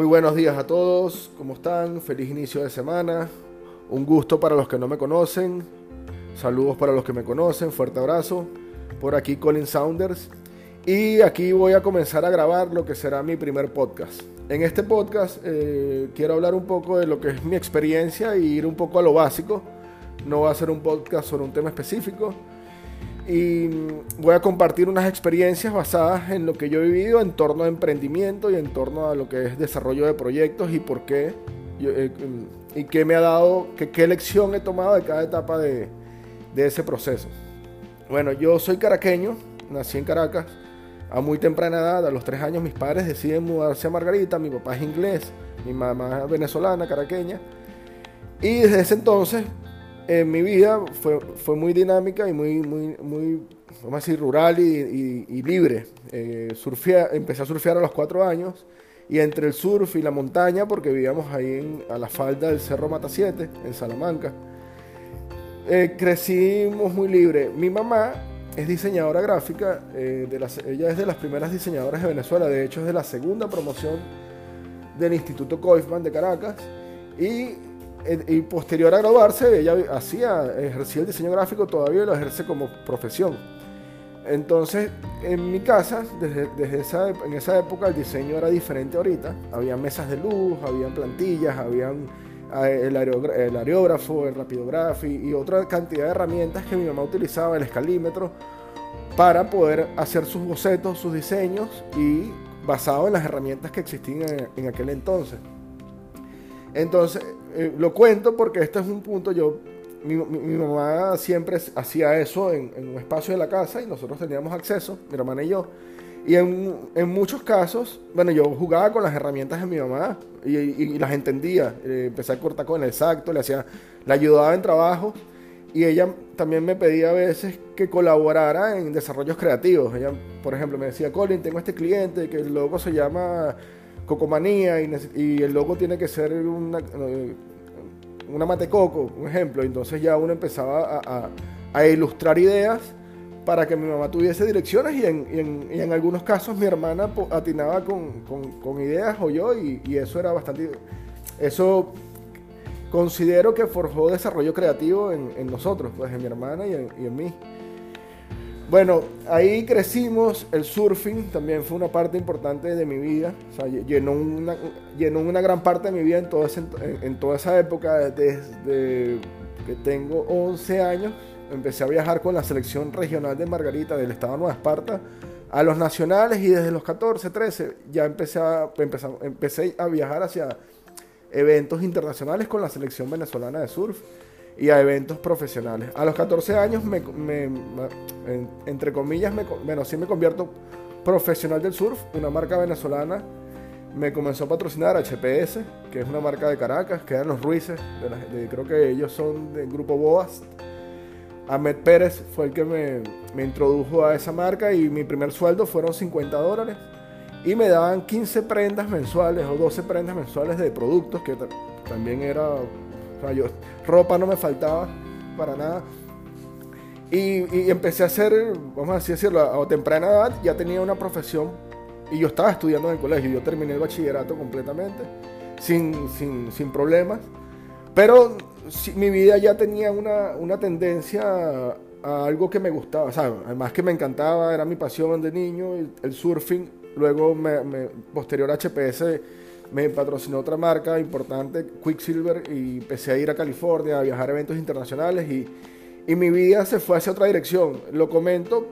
Muy buenos días a todos, ¿cómo están? Feliz inicio de semana. Un gusto para los que no me conocen. Saludos para los que me conocen, fuerte abrazo. Por aquí Colin Saunders. Y aquí voy a comenzar a grabar lo que será mi primer podcast. En este podcast eh, quiero hablar un poco de lo que es mi experiencia y ir un poco a lo básico. No va a ser un podcast sobre un tema específico. Y voy a compartir unas experiencias basadas en lo que yo he vivido en torno a emprendimiento y en torno a lo que es desarrollo de proyectos y por qué. Eh, y qué me ha dado, que, qué lección he tomado de cada etapa de, de ese proceso. Bueno, yo soy caraqueño, nací en Caracas a muy temprana edad, a los tres años, mis padres deciden mudarse a Margarita. Mi papá es inglés, mi mamá es venezolana, caraqueña. Y desde ese entonces, en mi vida fue, fue muy dinámica y muy, muy, muy vamos a decir, rural y, libre. Eh, empecé a surfear a los cuatro años. Y entre el surf y la montaña, porque vivíamos ahí a la falda del Cerro Mata 7, en Salamanca, eh, crecimos muy libre. Mi mamá es diseñadora gráfica, eh, de las, ella es de las primeras diseñadoras de Venezuela, de hecho es de la segunda promoción del Instituto Koifman de Caracas y, y, posterior a graduarse ella hacía, ejercía el diseño gráfico, todavía lo ejerce como profesión. Entonces, en mi casa, desde, desde esa, en esa época el diseño era diferente ahorita, había mesas de luz, había plantillas, habían el, el areógrafo, el rapidograph y, otra cantidad de herramientas que mi mamá utilizaba, el escalímetro, para poder hacer sus bocetos, sus diseños y basado en las herramientas que existían en, aquel entonces. Entonces, eh, lo cuento porque este es un punto, yo, mi, mamá siempre hacía eso en, en, un espacio de la casa y nosotros teníamos acceso, mi hermana y yo. Y en, en, muchos casos, bueno, yo jugaba con las herramientas de mi mamá y, las entendía. Eh, empecé a cortar con el exacto, le hacía, le ayudaba en trabajo y ella también me pedía a veces que colaborara en desarrollos creativos. Ella, por ejemplo, me decía, Colin, tengo este cliente que el logo se llama Cocomanía y, el logo tiene que ser una, eh, una mate coco, un ejemplo. Entonces ya uno empezaba a, ilustrar ideas para que mi mamá tuviese direcciones y en, algunos casos mi hermana atinaba con, con, ideas o yo y, eso era bastante... Eso considero que forjó desarrollo creativo en, en nosotros, pues en mi hermana y en, mí. Bueno, ahí crecimos, el surfing también fue una parte importante de mi vida, o sea, llenó una, llenó una gran parte de mi vida en, todo en toda esa época, desde que tengo 11 años empecé a viajar con la selección regional de Margarita del estado de Nueva Esparta a los nacionales y desde los 14, 13 ya empecé a, empecé, a viajar hacia eventos internacionales con la selección venezolana de surf y a eventos profesionales. A los 14 años, me, entre comillas, me, bueno, sí me convierto profesional del surf, una marca venezolana. Me comenzó a patrocinar HPS, que es una marca de Caracas, que eran los Ruices, creo que ellos son del grupo Boas, Ahmed Pérez fue el que me, introdujo a esa marca y mi primer sueldo fueron 50 dólares. Y me daban 15 prendas mensuales o 12 prendas mensuales de productos que también era, ropa no me faltaba para nada. Y, empecé a hacer, vamos a decirlo, a temprana edad ya tenía una profesión y yo estaba estudiando en el colegio, yo terminé el bachillerato completamente, sin, sin, sin problemas, pero mi vida ya tenía una, una tendencia a, algo que me gustaba, o sea, además que me encantaba, era mi pasión de niño, el, surfing, luego me, posterior a HPS me patrocinó otra marca importante, Quicksilver, y empecé a ir a California, a viajar a eventos internacionales y, y mi vida se fue hacia otra dirección. Lo comento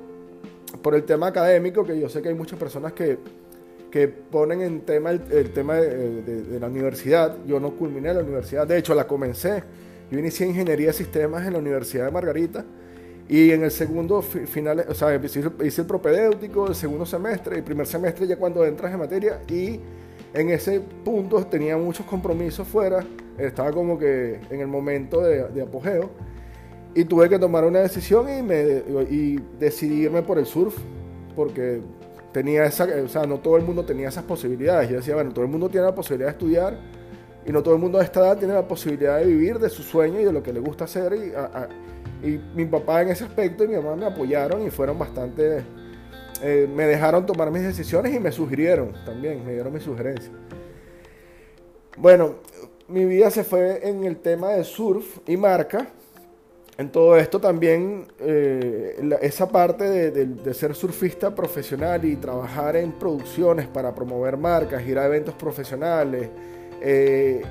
por el tema académico, que yo sé que hay muchas personas que, que ponen en tema el, tema de, de, la universidad. Yo no culminé la universidad, de hecho la comencé yo inicié ingeniería de sistemas en la Universidad de Margarita y en el segundo final, o sea, hice, el propedéutico, el segundo semestre, el primer semestre ya cuando entras en materia y en ese punto tenía muchos compromisos fuera, estaba como que en el momento de, apogeo y tuve que tomar una decisión y, me, y decidirme por el surf porque tenía esa, o sea, no todo el mundo tenía esas posibilidades. Yo decía, bueno, todo el mundo tiene la posibilidad de estudiar y no todo el mundo a esta edad tiene la posibilidad de vivir de su sueño y de lo que le gusta hacer. Y, y mi papá en ese aspecto y mi mamá me apoyaron y fueron bastante... Eh, me dejaron tomar mis decisiones y me sugirieron también, me dieron mis sugerencias. Bueno, mi vida se fue en el tema de surf y marca. En todo esto también, eh, esa parte de, ser surfista profesional y trabajar en producciones para promover marcas, ir a eventos profesionales, eh,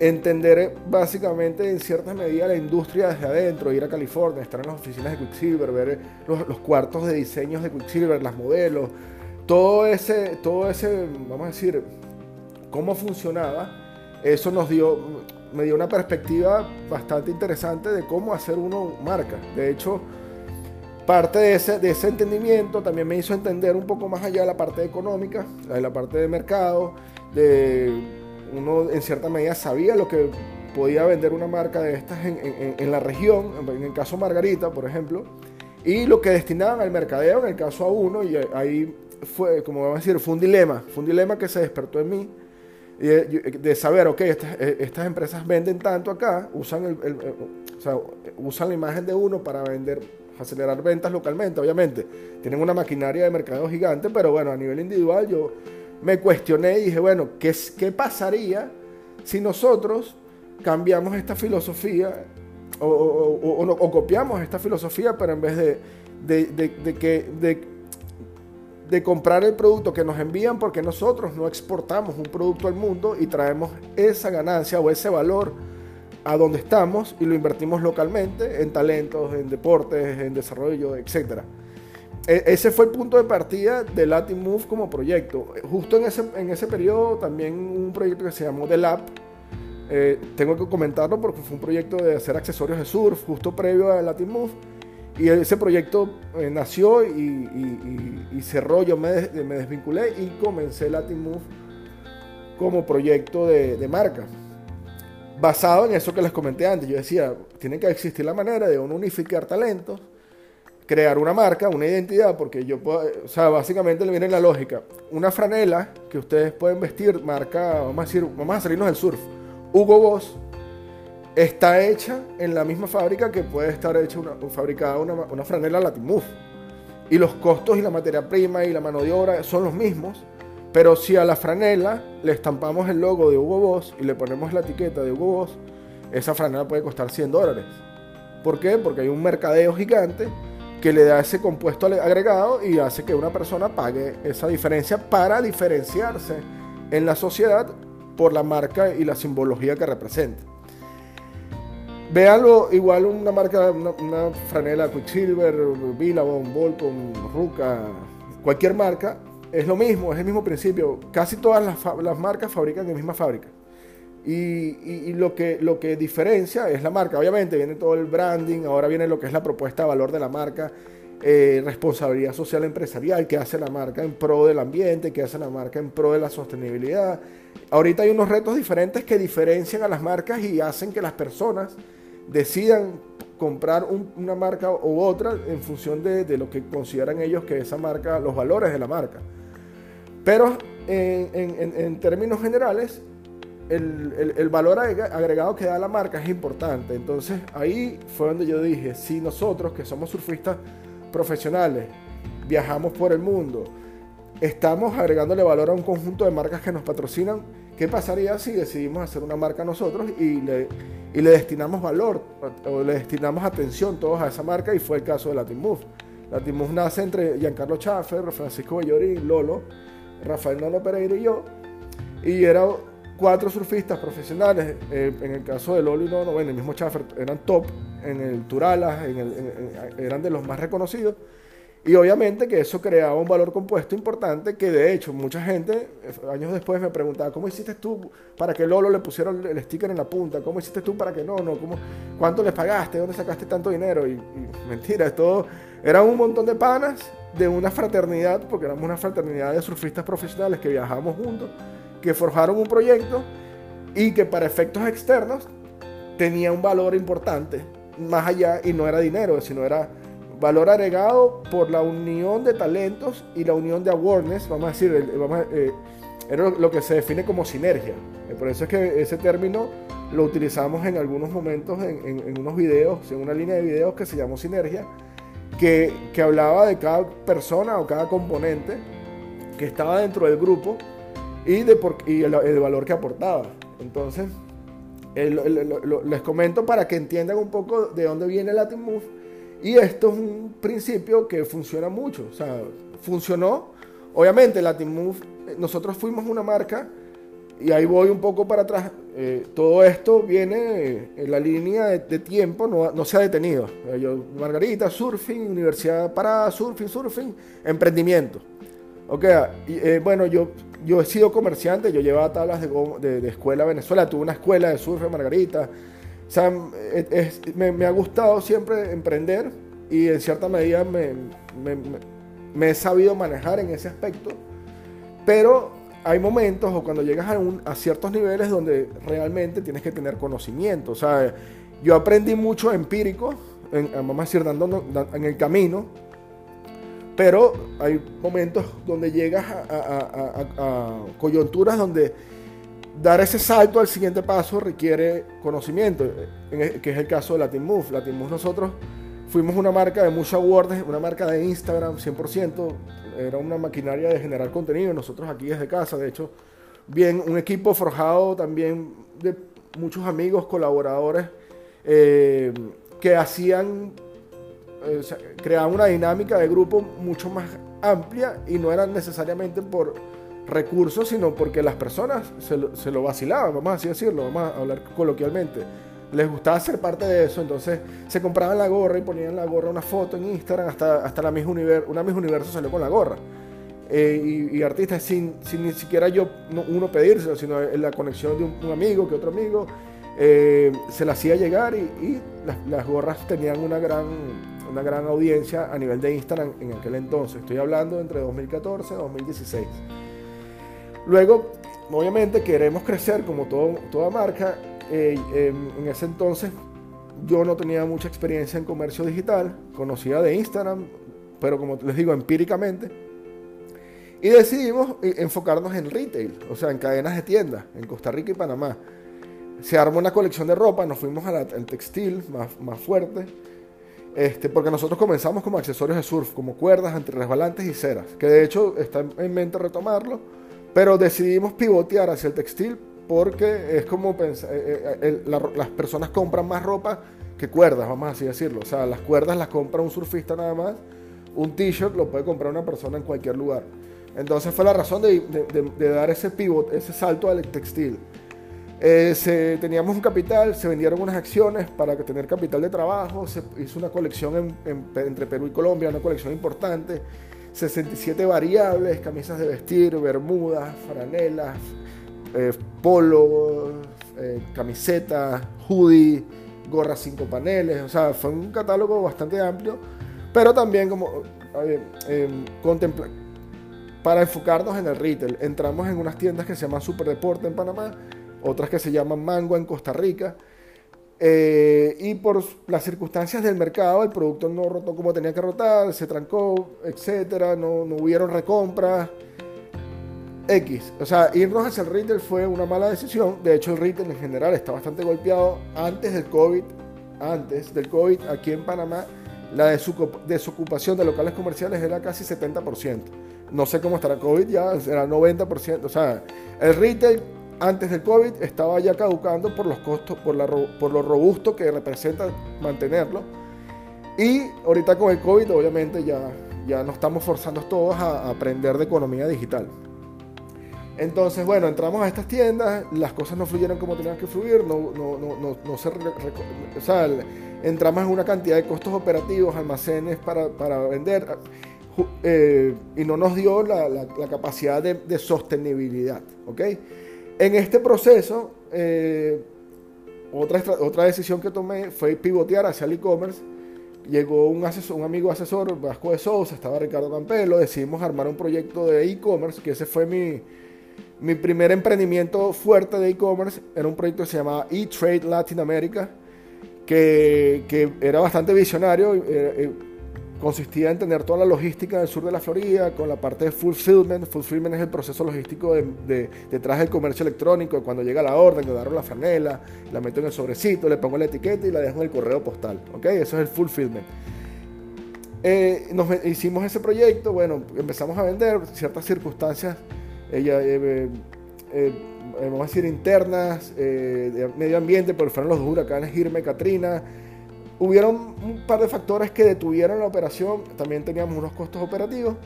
entender básicamente en cierta medida la industria desde adentro, ir a California, estar en las oficinas de Quicksilver, ver los, los cuartos de diseños de Quicksilver, las modelos, todo ese, todo ese, vamos a decir, cómo funcionaba, eso nos dio, me dio una perspectiva bastante interesante de cómo hacer uno marca. De hecho, parte de ese, de ese entendimiento también me hizo entender un poco más allá de la parte económica, de la parte de mercado, de uno en cierta medida sabía lo que podía vender una marca de estas en, en la región, en el caso Margarita, por ejemplo, y lo que destinaban al mercadeo en el caso a uno, y ahí fue, como vamos a decir, fue un dilema, fue un dilema que se despertó en mí de, saber, ok, eh, estas, empresas venden tanto acá, usan, el, usan la imagen de uno para vender, acelerar ventas localmente, obviamente. Tienen una maquinaria de mercado gigante, pero bueno, a nivel individual yo me cuestioné y dije, bueno, ¿qué, qué pasaría si nosotros cambiamos esta filosofía o, o, copiamos esta filosofía, pero en vez de, de que de comprar el producto que nos envían porque nosotros no exportamos un producto al mundo y traemos esa ganancia o ese valor a donde estamos y lo invertimos localmente en talentos, en deportes, en desarrollo, etc. E, ese fue el punto de partida de Latin Move como proyecto. Justo en ese, en ese periodo también un proyecto que se llamó The Lab. Eh, tengo que comentarlo porque fue un proyecto de hacer accesorios de surf justo previo a Latin Move y ese proyecto eh, nació y, cerró, yo me, desvinculé y comencé Latin Move como proyecto de, marca. Basado en eso que les comenté antes, yo decía, tiene que existir la manera de unificar talentos, crear una marca, una identidad, porque yo puedo, o sea, básicamente le viene la lógica. Una franela que ustedes pueden vestir, marca, vamos a decir, vamos a salirnos del surf. Hugo Boss está hecha en la misma fábrica que puede estar hecha una, fabricada una, una franela Latimove. Y los costos y la materia prima y la mano de obra son los mismos. Pero si a la franela le estampamos el logo de Hugo Boss y le ponemos la etiqueta de Hugo Boss, esa franela puede costar 100 dólares. ¿Por qué? Porque hay un mercadeo gigante que le da ese compuesto agregado y hace que una persona pague esa diferencia para diferenciarse en la sociedad por la marca y la simbología que representa. Véanlo, igual una marca, una, franela Quicksilver, Billabong, Volcom, Ruka, cualquier marca, es lo mismo, es el mismo principio. Casi todas las, marcas fabrican en la misma fábrica. Y, lo, que, lo que diferencia es la marca. Obviamente viene todo el branding, ahora viene lo que es la propuesta de valor de la marca, eh, responsabilidad social empresarial que hace la marca en pro del ambiente, que hace la marca en pro de la sostenibilidad. Ahorita hay unos retos diferentes que diferencian a las marcas y hacen que las personas decidan comprar una marca u otra en función de, lo que consideran ellos que esa marca, los valores de la marca. Pero en, términos generales, el, valor agregado que da la marca es importante. Entonces ahí fue donde yo dije, si nosotros que somos surfistas profesionales, viajamos por el mundo, estamos agregándole valor a un conjunto de marcas que nos patrocinan, ¿qué pasaría si decidimos hacer una marca nosotros y le y le destinamos valor o le destinamos atención todos a esa marca y fue el caso de Latin Move. Latin Move nace entre Giancarlo Schaffer, Francisco Bellorín, Lolo, Rafael Nono Pereira y yo y eran cuatro surfistas profesionales, eh, en el caso de Lolo y Nono, bueno, el mismo Schaffer eran top en el Turala, eran de los más reconocidos y obviamente que eso creaba un valor compuesto importante que de hecho mucha gente eh, años después me preguntaba, ¿cómo hiciste tú para que Lolo le pusieron el sticker en la punta? ¿Cómo hiciste tú para que no? no ¿Cómo, ¿Cuánto le pagaste? ¿Dónde sacaste tanto dinero? Y, mentira, esto eran un montón de panas de una fraternidad, porque éramos una fraternidad de surfistas profesionales que viajábamos juntos, que forjaron un proyecto y que para efectos externos tenía un valor importante, más allá, y no era dinero, sino era valor agregado por la unión de talentos y la unión de awareness, vamos a decir, eh, era lo que se define como sinergia. Eh, por eso es que ese término lo utilizamos en algunos momentos en, unos videos, en una línea de videos que se llamó sinergia, que, que hablaba de cada persona o cada componente que estaba dentro del grupo y, de y el, valor que aportaba. Entonces, les comento para que entiendan un poco de dónde viene Latin Move. Y esto es un principio que funciona mucho. O sea, funcionó. Obviamente, Latin Move, nosotros fuimos una marca, y ahí voy un poco para atrás. Eh, todo esto viene en la línea de, tiempo, no, no, se ha detenido. Eh, yo, Margarita, surfing, universidad parada, surfing, surfing, emprendimiento. Ok, y, eh, bueno, yo yo he sido comerciante, yo llevaba tablas de, de, escuela a Venezuela, tuve una escuela de surf en Margarita. O sea, me, ha gustado siempre emprender y en cierta medida me, me, he sabido manejar en ese aspecto. Pero hay momentos o cuando llegas a, un, a ciertos niveles donde realmente tienes que tener conocimiento. O sea, yo aprendí mucho empírico, en, vamos a decir, dando, en el camino pero hay momentos donde llegas a, coyunturas donde dar ese salto al siguiente paso requiere conocimiento, e, que es el caso de Latin Move. Latin Move nosotros fuimos una marca de mucha awards, una marca de Instagram 100%, era una maquinaria de generar contenido, nosotros aquí desde casa, de hecho, bien, un equipo forjado también de muchos amigos, colaboradores, eh, que hacían eh, creaba una dinámica de grupo mucho más amplia y no era necesariamente por recursos, sino porque las personas se lo, se lo vacilaban, vamos a así decirlo, vamos a hablar coloquialmente. Les gustaba ser parte de eso, entonces se compraban la gorra y ponían la gorra una foto en Instagram, hasta, hasta la misma universo, una misma universo salió con la gorra. Eh, y, artistas sin, sin, ni siquiera yo uno pedírselo, sino la conexión de un, amigo que otro amigo, eh, se la hacía llegar y, las, gorras tenían una gran una gran audiencia a nivel de Instagram en aquel entonces. Estoy hablando entre 2014 y 2016. Luego, obviamente queremos crecer como todo, toda marca. Eh, en ese entonces yo no tenía mucha experiencia en comercio digital, conocía de Instagram, pero como les digo, empíricamente. Y decidimos eh, enfocarnos en retail, o sea, en cadenas de tiendas, en Costa Rica y Panamá. Se armó una colección de ropa, nos fuimos al textil más fuerte este, porque nosotros comenzamos como accesorios de surf, como cuerdas, antirresbalantes y ceras, que de hecho está en mente retomarlo, pero decidimos pivotear hacia el textil porque es como pensar, eh, eh, las personas compran más ropa que cuerdas, vamos así decirlo. O sea, las cuerdas las compra un surfista nada más, un t-shirt lo puede comprar una persona en cualquier lugar. Entonces fue la razón de, de dar ese pivot, ese salto al textil. Eh, teníamos un capital, se vendieron unas acciones para tener capital de trabajo, se hizo una colección entre Perú y Colombia, una colección importante, 67 variables, camisas de vestir, bermudas, franelas, eh, polo, eh, camisetas, hoodie, gorras cinco paneles, o sea, fue un catálogo bastante amplio, pero también como em, para enfocarnos en el retail, entramos en unas tiendas que se llaman Super Deporte en Panamá, otras que se llaman Mango en Costa Rica. Eh, y por las circunstancias del mercado, el producto no rotó como tenía que rotar, se trancó, etcétera, no, no hubieron recompras. X. O sea, irnos hacia el retail fue una mala decisión. De hecho, el retail en general está bastante golpeado. Antes del COVID, antes del COVID, aquí en Panamá, la desocupación de locales comerciales era casi 70%. No sé cómo estará COVID ya, será 90%. O sea, el retail antes del COVID estaba ya caducando por los costos, por, la, por lo robusto que representa mantenerlo. Y ahorita con el COVID obviamente ya, ya nos estamos forzando todos a, aprender de economía digital. Entonces, bueno, entramos a estas tiendas, las cosas no fluyeron como tenían que fluir, no, no, no, no se, o sea, entramos en una cantidad de costos operativos, almacenes para, para vender, eh, y no nos dio la, la, la capacidad de, de, sostenibilidad, ¿ok? En este proceso, eh, otra, otra decisión que tomé fue pivotear hacia el e-commerce. Llegó un, un amigo asesor, Vasco de Sousa, estaba Ricardo Campelo, decidimos armar un proyecto de e-commerce, que ese fue mi, mi primer emprendimiento fuerte de e-commerce. Era un proyecto que se llamaba E-Trade Latin America, que, que, era bastante visionario. Eh, eh, consistía en tener toda la logística del sur de la Florida, con la parte de fulfillment. Fulfillment es el proceso logístico de, detrás del comercio electrónico, cuando llega la orden, que agarro la franela, la meto en el sobrecito, le pongo la etiqueta y la dejo en el correo postal. ¿ok? Eso es el fulfillment. Eh, nos hicimos ese proyecto, bueno, empezamos a vender, ciertas circunstancias, ella, eh, eh, vamos a decir, internas, de medio ambiente, porque fueron los huracanes Irma y Katrina. Hubieron un par de factores que detuvieron la operación, también teníamos unos costos operativos.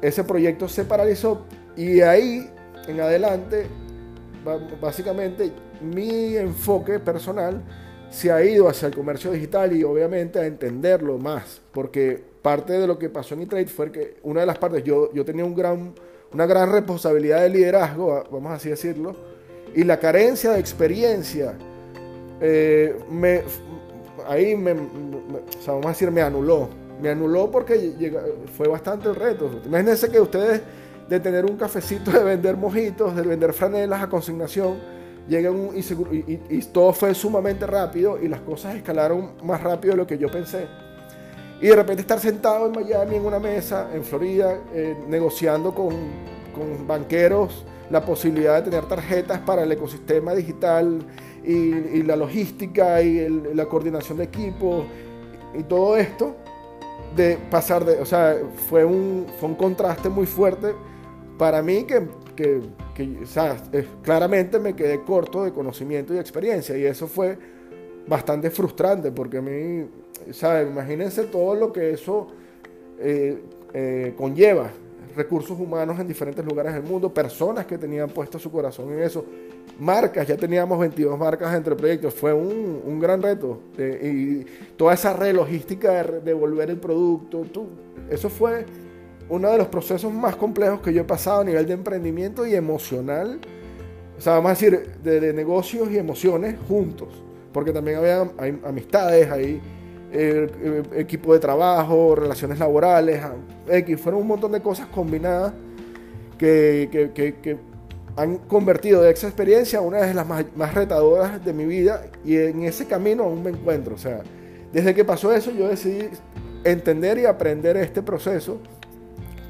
Ese proyecto se paralizó y ahí en adelante, básicamente, mi enfoque personal se ha ido hacia el comercio digital y obviamente a entenderlo más, porque parte de lo que pasó en eTrade fue que una de las partes, yo, yo tenía un gran, una gran responsabilidad de liderazgo, vamos así decirlo, y la carencia de experiencia, eh, me, ahí me, vamos a decir, me anuló. Me anuló porque fue bastante el reto. Imagínense que ustedes de tener un cafecito, de vender mojitos, de vender franelas a consignación, llegan un, y, todo fue sumamente rápido y las cosas escalaron más rápido de lo que yo pensé. Y de repente estar sentado en Miami en una mesa, en Florida, eh, negociando con, con, banqueros la posibilidad de tener tarjetas para el ecosistema digital y, la logística y la coordinación de equipos y todo esto, de pasar de, o sea, fue un, fue un contraste muy fuerte para mí que, que, que o sea, claramente me quedé corto de conocimiento y experiencia y eso fue bastante frustrante porque a mí, ¿sabes? Imagínense todo lo que eso eh, eh, conlleva, recursos humanos en diferentes lugares del mundo, personas que tenían puesto su corazón en eso, marcas, ya teníamos 22 marcas entre proyectos, fue un, un gran reto y toda esa red logística de devolver el producto, eso fue uno de los procesos más complejos que yo he pasado a nivel de emprendimiento y emocional. O sea, vamos a decir, de, negocios y emociones juntos. Porque también había amistades, hay eh, equipo de trabajo, relaciones laborales, X. Fueron un montón de cosas combinadas que, que, que, han convertido esa experiencia una de las más, más retadoras de mi vida. Y en ese camino aún me encuentro. O sea, desde que pasó eso, yo decidí entender y aprender este proceso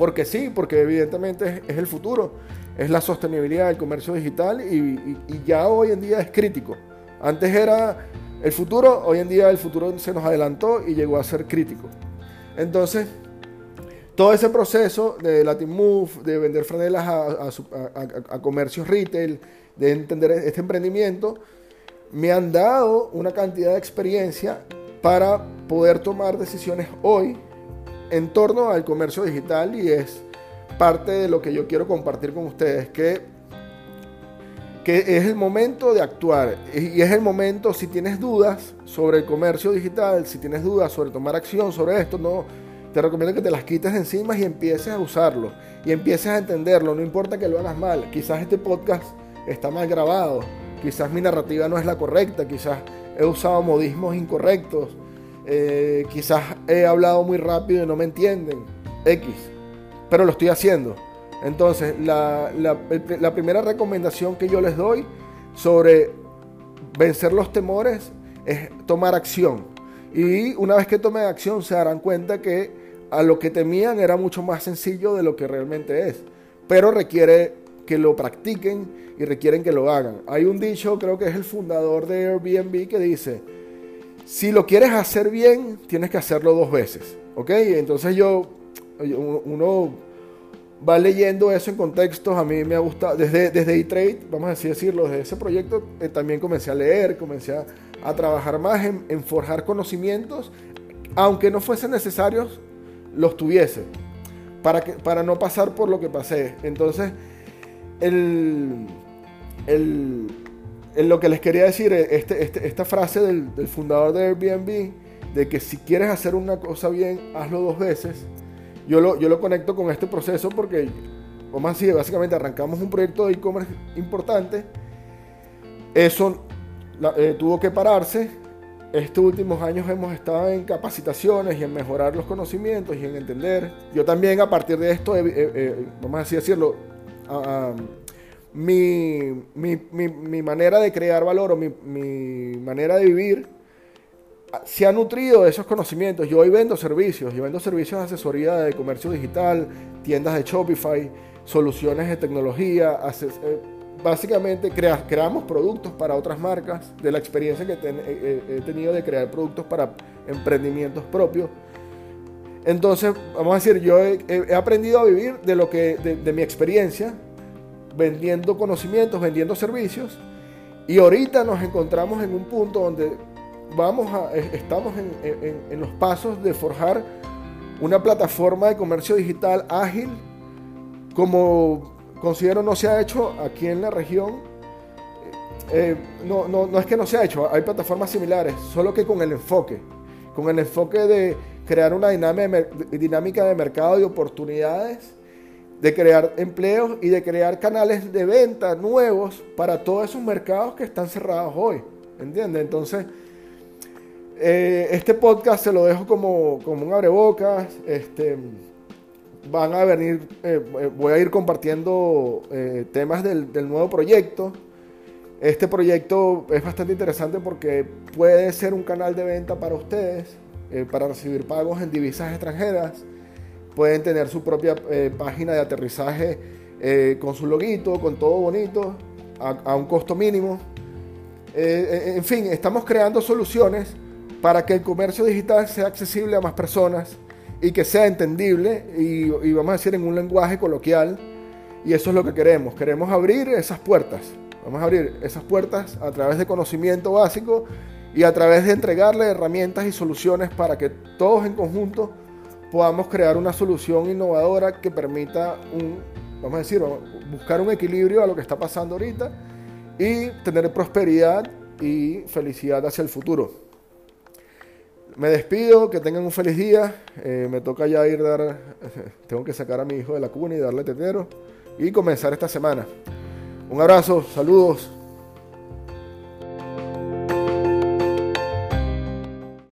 porque sí, porque evidentemente es, el futuro, es la sostenibilidad del comercio digital y, ya hoy en día es crítico. Antes era el futuro, hoy en día el futuro se nos adelantó y llegó a ser crítico. Entonces, todo ese proceso de Latin Move, de vender franelas a, a, comercios retail, de entender este emprendimiento, me han dado una cantidad de experiencia para poder tomar decisiones hoy en torno al comercio digital y es parte de lo que yo quiero compartir con ustedes, que, que es el momento de actuar. Y es el momento, si tienes dudas sobre el comercio digital, si tienes dudas sobre tomar acción sobre esto, no, te recomiendo que te las quites de encima y empieces a usarlo y empieces a entenderlo, no importa que lo hagas mal, quizás este podcast está mal grabado, quizás mi narrativa no es la correcta, quizás he usado modismos incorrectos, eh, quizás he hablado muy rápido y no me entienden, X, pero lo estoy haciendo. Entonces, la, la, primera recomendación que yo les doy sobre vencer los temores es tomar acción. Y una vez que tomen acción se darán cuenta que a lo que temían era mucho más sencillo de lo que realmente es. Pero requiere que lo practiquen y requieren que lo hagan. Hay un dicho, creo que es el fundador de Airbnb, que dice, si lo quieres hacer bien, tienes que hacerlo dos veces. ¿Ok? Entonces yo, uno va leyendo eso en contextos. A mí me ha gustado, desde, desde E-Trade, vamos a así decirlo, desde ese proyecto eh, también comencé a leer, comencé a, trabajar más en, forjar conocimientos, aunque no fuesen necesarios, los tuviese, para, que, para no pasar por lo que pasé. Entonces, el, el, lo que les quería decir, este, este, esta frase del, fundador de Airbnb, de que si quieres hacer una cosa bien, hazlo dos veces, yo lo, yo lo conecto con este proceso porque, como así, básicamente arrancamos un proyecto de e-commerce importante, eso eh, tuvo que pararse, estos últimos años hemos estado en capacitaciones y en mejorar los conocimientos y en entender. Yo también a partir de esto, vamos así decirlo, mi, mi, mi, manera de crear valor o mi, mi, manera de vivir se ha nutrido de esos conocimientos. Yo hoy vendo servicios, yo vendo servicios de asesoría de comercio digital, tiendas de Shopify, soluciones de tecnología, eh, básicamente creamos productos para otras marcas, de la experiencia que he tenido de crear productos para emprendimientos propios. Entonces, vamos a decir, yo he, aprendido a vivir de, lo que, de mi experiencia, vendiendo conocimientos, vendiendo servicios. Y ahorita nos encontramos en un punto donde vamos a, estamos en, los pasos de forjar una plataforma de comercio digital ágil, como considero no se ha hecho aquí en la región. Eh, no, no, no es que no se ha hecho, hay plataformas similares, solo que con el enfoque, con el enfoque de crear una dinámica de mercado y oportunidades de crear empleos y de crear canales de venta nuevos para todos esos mercados que están cerrados hoy. ¿Entiendes? Entonces, eh, este podcast se lo dejo como, como un abrebocas. Este, van a venir, eh, eh, voy a ir compartiendo temas del, del, nuevo proyecto. Este proyecto es bastante interesante porque puede ser un canal de venta para ustedes, para recibir pagos en divisas extranjeras pueden tener su propia página de aterrizaje con su loguito, con todo bonito, a, un costo mínimo. En fin, estamos creando soluciones para que el comercio digital sea accesible a más personas y que sea entendible y, y vamos a decir en un lenguaje coloquial. Y eso es lo que queremos. Queremos abrir esas puertas. Vamos a abrir esas puertas a través de conocimiento básico y a través de entregarle herramientas y soluciones para que todos en conjunto podamos crear una solución innovadora que permita un, vamos a decir, buscar un equilibrio a lo que está pasando ahorita y tener prosperidad y felicidad hacia el futuro. Me despido, que tengan un feliz día. Eh, me toca ya ir dar, tengo que sacar a mi hijo de la cuna y darle tetero y comenzar esta semana. Un abrazo, saludos.